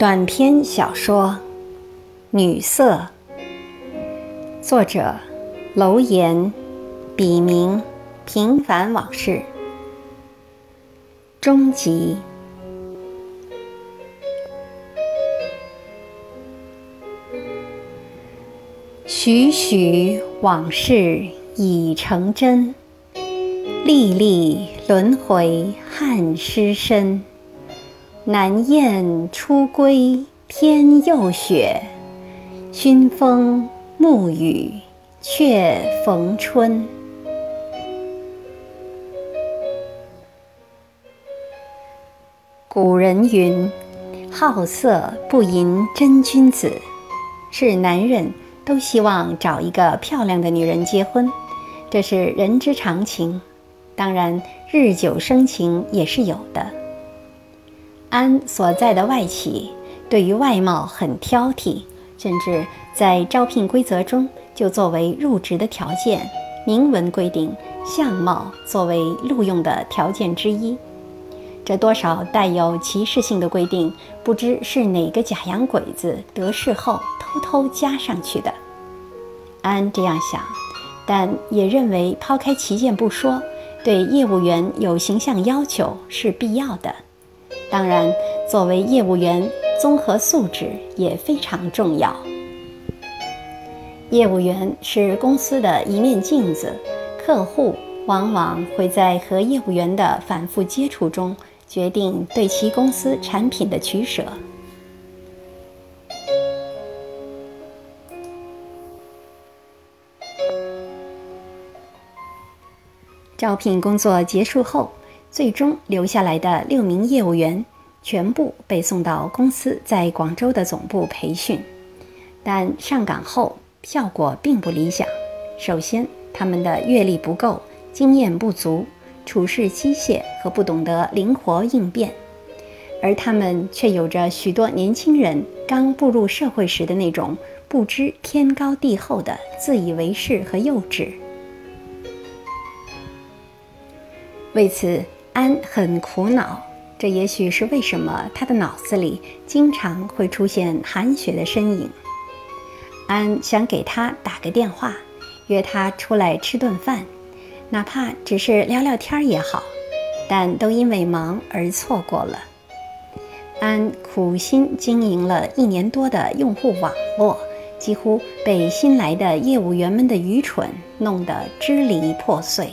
短篇小说《女色》，作者楼岩，笔名平凡往事。终集。许许往事已成真，历历轮回汉尸身。南雁初归天又雪，熏风沐雨却逢春。古人云：“好色不淫真君子。”是男人都希望找一个漂亮的女人结婚，这是人之常情。当然，日久生情也是有的。安所在的外企对于外貌很挑剔，甚至在招聘规则中就作为入职的条件，明文规定相貌作为录用的条件之一。这多少带有歧视性的规定，不知是哪个假洋鬼子得势后偷偷加上去的。安这样想，但也认为抛开旗舰不说，对业务员有形象要求是必要的。当然，作为业务员，综合素质也非常重要。业务员是公司的一面镜子，客户往往会在和业务员的反复接触中，决定对其公司产品的取舍。招聘工作结束后。最终留下来的六名业务员全部被送到公司在广州的总部培训，但上岗后效果并不理想。首先，他们的阅历不够，经验不足，处事机械和不懂得灵活应变，而他们却有着许多年轻人刚步入社会时的那种不知天高地厚的自以为是和幼稚。为此。安很苦恼，这也许是为什么他的脑子里经常会出现韩雪的身影。安想给他打个电话，约他出来吃顿饭，哪怕只是聊聊天也好，但都因为忙而错过了。安苦心经营了一年多的用户网络，几乎被新来的业务员们的愚蠢弄得支离破碎。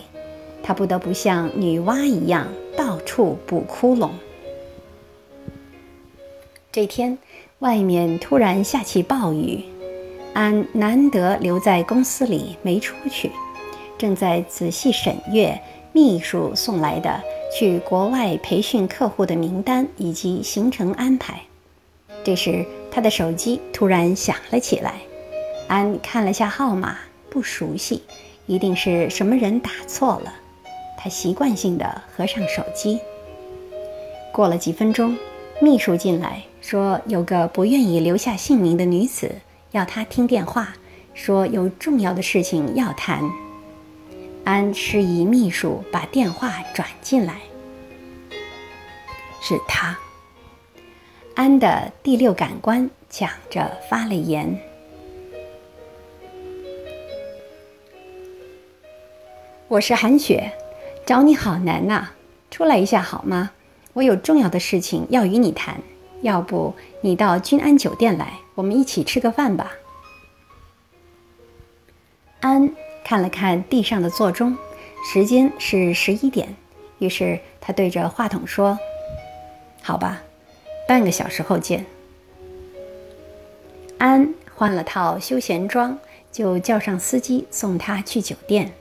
他不得不像女娲一样到处补窟窿。这天，外面突然下起暴雨，安难得留在公司里没出去，正在仔细审阅秘书送来的去国外培训客户的名单以及行程安排。这时，他的手机突然响了起来。安看了下号码，不熟悉，一定是什么人打错了。他习惯性的合上手机。过了几分钟，秘书进来说，有个不愿意留下姓名的女子要他听电话，说有重要的事情要谈。安示意秘书把电话转进来。是他。安的第六感官抢着发了言：“我是韩雪。”找你好难呐，出来一下好吗？我有重要的事情要与你谈，要不你到君安酒店来，我们一起吃个饭吧。安看了看地上的座钟，时间是十一点，于是他对着话筒说：“好吧，半个小时后见。”安换了套休闲装，就叫上司机送他去酒店。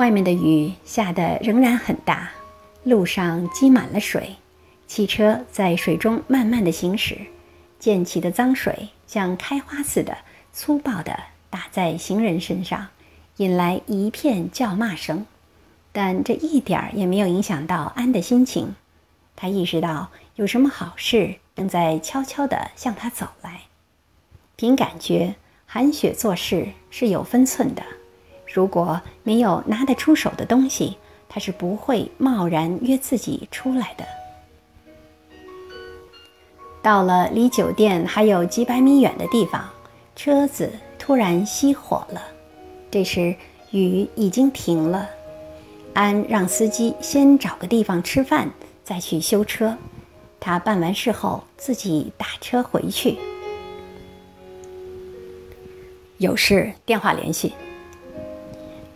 外面的雨下得仍然很大，路上积满了水，汽车在水中慢慢的行驶，溅起的脏水像开花似的粗暴地打在行人身上，引来一片叫骂声。但这一点儿也没有影响到安的心情，他意识到有什么好事正在悄悄地向他走来。凭感觉，韩雪做事是有分寸的。如果没有拿得出手的东西，他是不会贸然约自己出来的。到了离酒店还有几百米远的地方，车子突然熄火了。这时雨已经停了。安让司机先找个地方吃饭，再去修车。他办完事后自己打车回去。有事电话联系。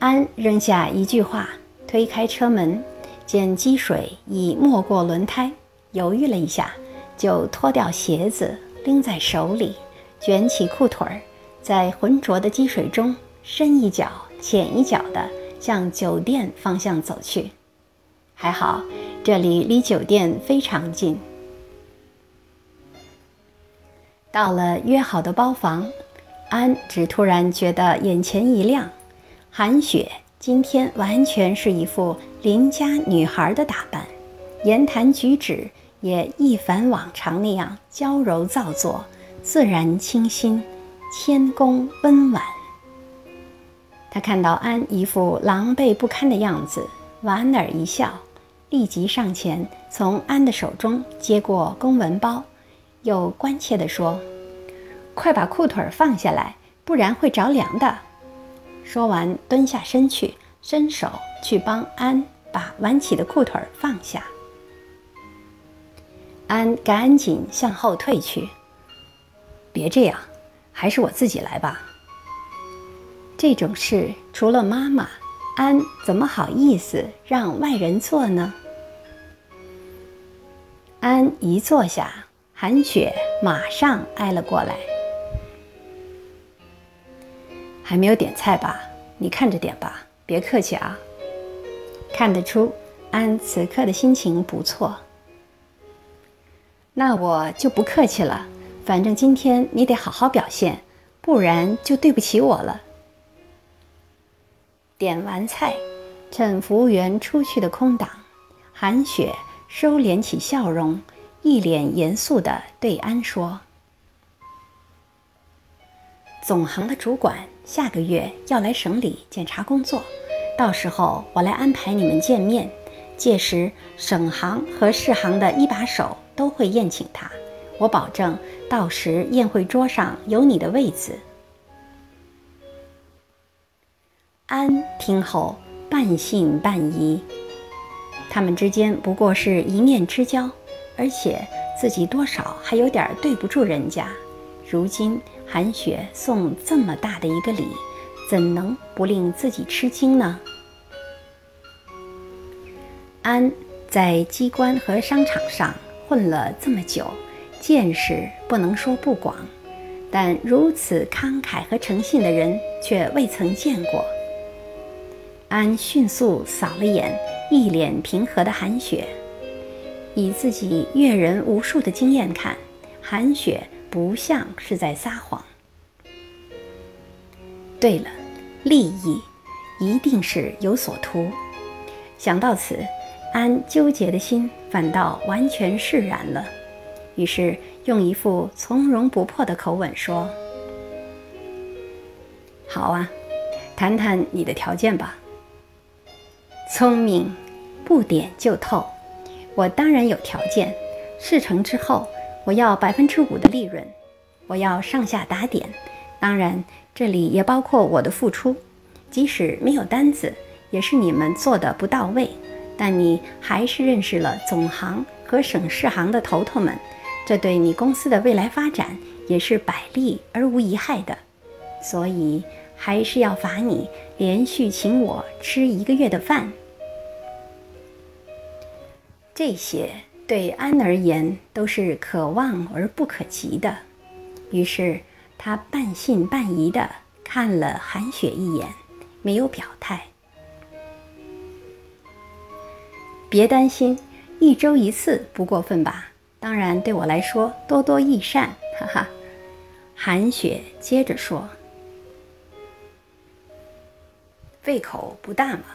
安扔下一句话，推开车门，见积水已没过轮胎，犹豫了一下。就脱掉鞋子，拎在手里，卷起裤腿儿，在浑浊的积水中深一脚浅一脚地向酒店方向走去。还好，这里离酒店非常近。到了约好的包房，安只突然觉得眼前一亮，韩雪今天完全是一副邻家女孩的打扮，言谈举止。也一反往常那样娇柔造作、自然清新、谦恭温婉。他看到安一副狼狈不堪的样子，莞尔一笑，立即上前从安的手中接过公文包，又关切地说：“快把裤腿放下来，不然会着凉的。”说完，蹲下身去，伸手去帮安把挽起的裤腿放下。安赶紧向后退去。别这样，还是我自己来吧。这种事除了妈妈，安怎么好意思让外人做呢？安一坐下，韩雪马上挨了过来。还没有点菜吧？你看着点吧，别客气啊。看得出，安此刻的心情不错。那我就不客气了，反正今天你得好好表现，不然就对不起我了。点完菜，趁服务员出去的空档，韩雪收敛起笑容，一脸严肃地对安说：“总行的主管下个月要来省里检查工作，到时候我来安排你们见面，届时省行和市行的一把手。”都会宴请他，我保证到时宴会桌上有你的位子。安听后半信半疑，他们之间不过是一面之交，而且自己多少还有点对不住人家。如今韩雪送这么大的一个礼，怎能不令自己吃惊呢？安在机关和商场上。混了这么久，见识不能说不广，但如此慷慨和诚信的人却未曾见过。安迅速扫了眼一脸平和的韩雪，以自己阅人无数的经验看，韩雪不像是在撒谎。对了，利益一定是有所图。想到此。安纠结的心反倒完全释然了，于是用一副从容不迫的口吻说：“好啊，谈谈你的条件吧。聪明，不点就透。我当然有条件。事成之后，我要百分之五的利润，我要上下打点。当然，这里也包括我的付出。即使没有单子，也是你们做的不到位。”但你还是认识了总行和省市行的头头们，这对你公司的未来发展也是百利而无一害的。所以还是要罚你连续请我吃一个月的饭。这些对安而言都是可望而不可及的。于是他半信半疑地看了韩雪一眼，没有表态。别担心，一周一次不过分吧？当然，对我来说多多益善，哈哈。韩雪接着说：“胃口不大嘛，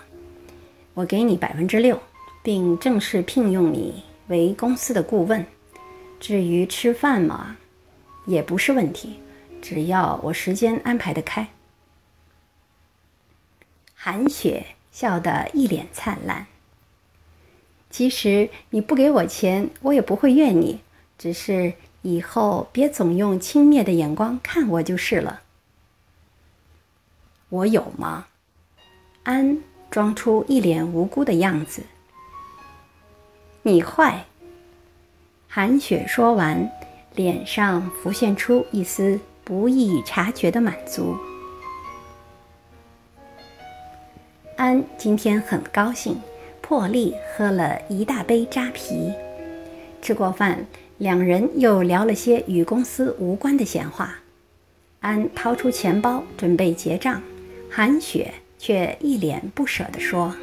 我给你百分之六，并正式聘用你为公司的顾问。至于吃饭嘛，也不是问题，只要我时间安排得开。”韩雪笑得一脸灿烂。其实你不给我钱，我也不会怨你。只是以后别总用轻蔑的眼光看我就是了。我有吗？安装出一脸无辜的样子。你坏。韩雪说完，脸上浮现出一丝不易察觉的满足。安今天很高兴，破例喝了一大杯扎啤。吃过饭，两人又聊了些与公司无关的闲话。安掏出钱包准备结账，韩雪却一脸不舍地说：“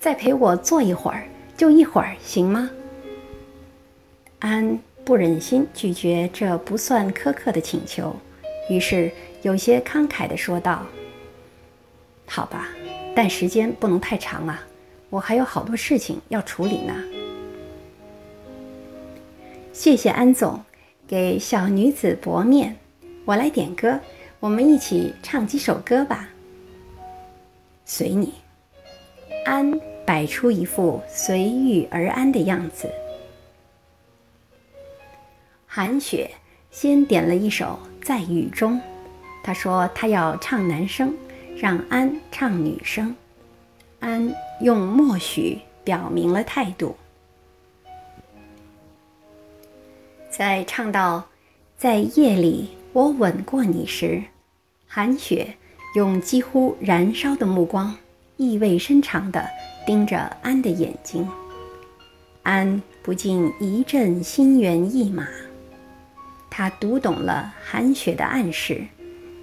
再陪我坐一会儿，就一会儿，行吗？”安不忍心拒绝这不算苛刻的请求，于是有些慷慨地说道。好吧，但时间不能太长啊，我还有好多事情要处理呢。谢谢安总，给小女子薄面，我来点歌，我们一起唱几首歌吧。随你。安摆出一副随遇而安的样子。韩雪先点了一首《在雨中》，她说她要唱男声。让安唱女声，安用默许表明了态度。在唱到“在夜里我吻过你”时，韩雪用几乎燃烧的目光，意味深长地盯着安的眼睛。安不禁一阵心猿意马，他读懂了韩雪的暗示，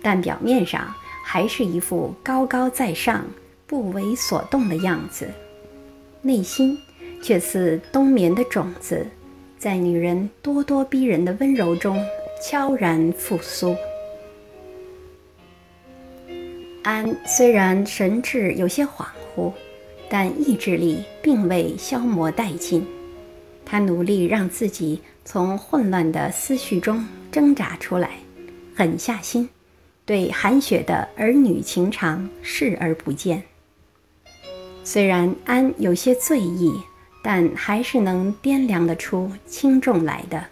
但表面上。还是一副高高在上、不为所动的样子，内心却似冬眠的种子，在女人咄咄逼人的温柔中悄然复苏。安虽然神志有些恍惚，但意志力并未消磨殆尽。他努力让自己从混乱的思绪中挣扎出来，狠下心。对韩雪的儿女情长视而不见。虽然安有些醉意，但还是能掂量得出轻重来的。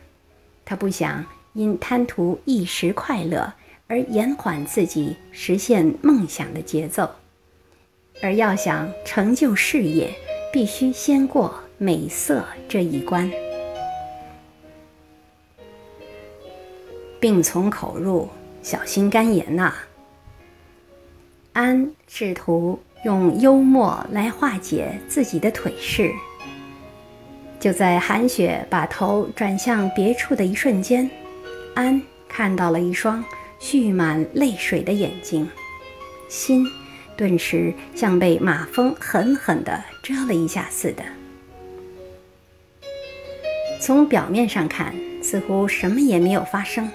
他不想因贪图一时快乐而延缓自己实现梦想的节奏，而要想成就事业，必须先过美色这一关。病从口入。小心肝炎呐！安试图用幽默来化解自己的颓势。就在韩雪把头转向别处的一瞬间，安看到了一双蓄满泪水的眼睛，心顿时像被马蜂狠狠地蛰了一下似的。从表面上看，似乎什么也没有发生。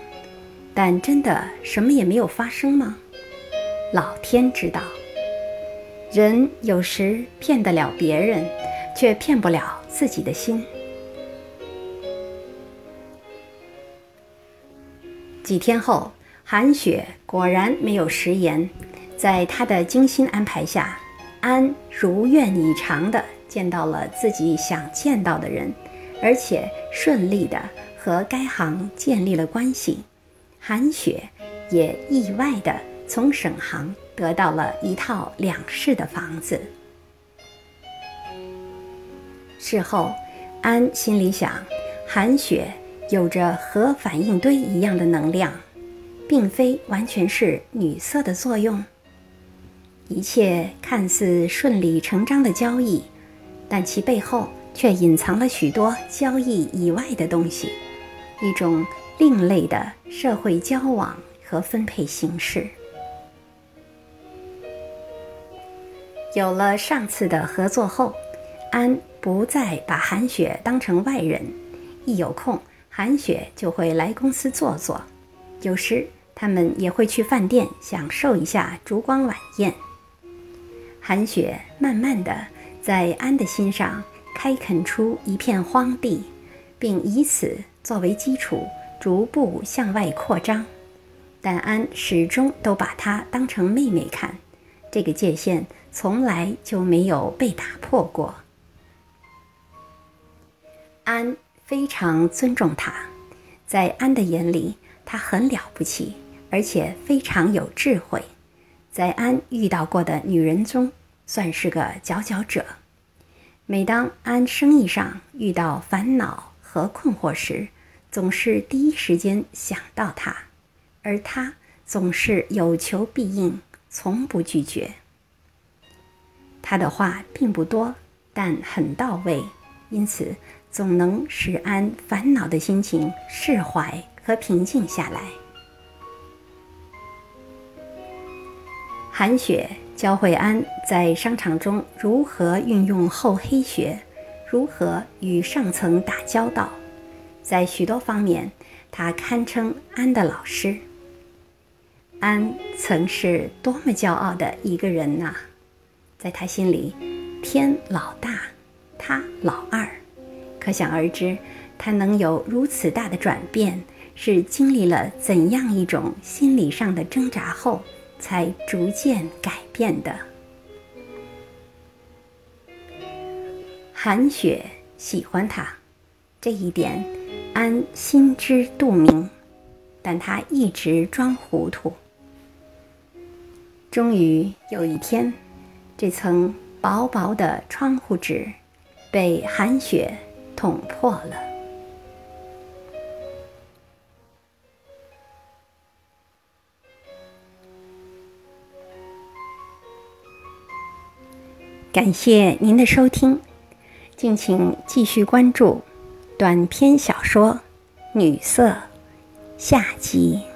但真的什么也没有发生吗？老天知道。人有时骗得了别人，却骗不了自己的心。几天后，韩雪果然没有食言，在他的精心安排下，安如愿以偿地见到了自己想见到的人，而且顺利地和该行建立了关系。韩雪也意外地从省行得到了一套两室的房子。事后，安心里想，韩雪有着核反应堆一样的能量，并非完全是女色的作用。一切看似顺理成章的交易，但其背后却隐藏了许多交易以外的东西，一种。另类的社会交往和分配形式。有了上次的合作后，安不再把韩雪当成外人，一有空，韩雪就会来公司坐坐，有时他们也会去饭店享受一下烛光晚宴。韩雪慢慢的在安的心上开垦出一片荒地，并以此作为基础。逐步向外扩张，但安始终都把她当成妹妹看，这个界限从来就没有被打破过。安非常尊重他。在安的眼里，他很了不起，而且非常有智慧。在安遇到过的女人中，算是个佼佼者。每当安生意上遇到烦恼和困惑时，总是第一时间想到他，而他总是有求必应，从不拒绝。他的话并不多，但很到位，因此总能使安烦恼的心情释怀和平静下来。韩雪教会安在商场中如何运用厚黑学，如何与上层打交道。在许多方面，他堪称安的老师。安曾是多么骄傲的一个人呐！在他心里，天老大，他老二。可想而知，他能有如此大的转变，是经历了怎样一种心理上的挣扎后。才逐渐改变的。韩雪喜欢他，这一点安心知肚明，但他一直装糊涂。终于有一天，这层薄薄的窗户纸被韩雪捅破了。感谢您的收听，敬请继续关注短篇小说《女色》下集。